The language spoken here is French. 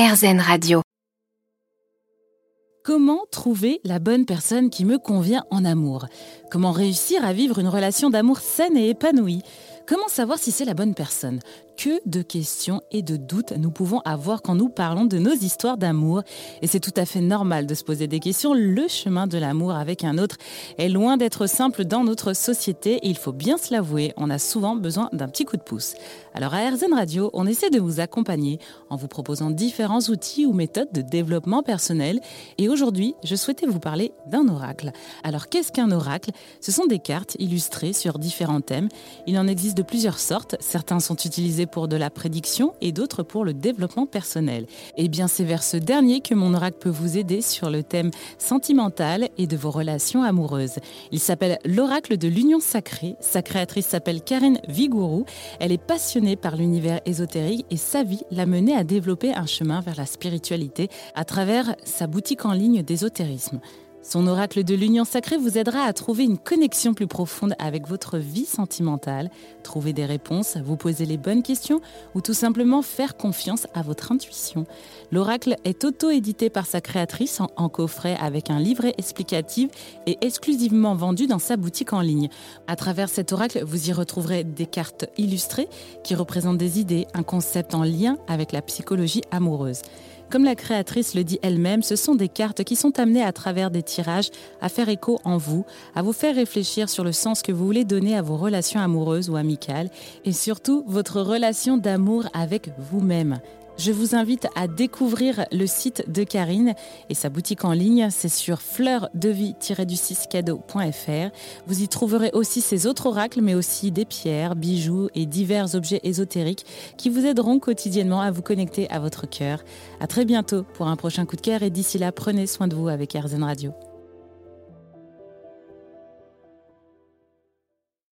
RZN Radio. Comment trouver la bonne personne qui me convient en amour? Comment réussir à vivre une relation d'amour saine et épanouie? Comment savoir si c'est la bonne personne? Que de questions et de doutes nous pouvons avoir quand nous parlons de nos histoires d'amour. Et c'est tout à fait normal de se poser des questions. Le chemin de l'amour avec un autre est loin d'être simple dans notre société. Et il faut bien se l'avouer, on a souvent besoin d'un petit coup de pouce. Alors à RZN Radio, on essaie de vous accompagner en vous proposant différents outils ou méthodes de développement personnel. Et aujourd'hui, je souhaitais vous parler d'un oracle. Alors qu'est-ce qu'un oracle? Ce sont des cartes illustrées sur différents thèmes. Il en existe de plusieurs sortes. Certains sont utilisés pour de la prédiction et d'autres pour le développement personnel. Eh bien, c'est vers ce dernier que mon oracle peut vous aider sur le thème sentimental et de vos relations amoureuses. Il s'appelle l'oracle de l'union sacrée. Sa créatrice s'appelle Karine Vigourou. Elle est passionnée par l'univers ésotérique et sa vie l'a menée à développer un chemin vers la spiritualité à travers sa boutique en ligne d'ésotérisme. Son oracle de l'union sacrée vous aidera à trouver une connexion plus profonde avec votre vie sentimentale, trouver des réponses, vous poser les bonnes questions ou tout simplement faire confiance à votre intuition. L'oracle est auto-édité par sa créatrice en, coffret avec un livret explicatif et exclusivement vendu dans sa boutique en ligne. À travers cet oracle, vous y retrouverez des cartes illustrées qui représentent des idées, un concept en lien avec la psychologie amoureuse. Comme la créatrice le dit elle-même, ce sont des cartes qui sont amenées à travers des tirages à faire écho en vous, à vous faire réfléchir sur le sens que vous voulez donner à vos relations amoureuses ou amicales et surtout votre relation d'amour avec vous-même. Je vous invite à découvrir le site de Karine et sa boutique en ligne. C'est sur fleurdevie-du6cadeau.fr. Vous y trouverez aussi ses autres oracles, mais aussi des pierres, bijoux et divers objets ésotériques qui vous aideront quotidiennement à vous connecter à votre cœur. À très bientôt pour un prochain coup de cœur et d'ici là, prenez soin de vous avec RZN Radio.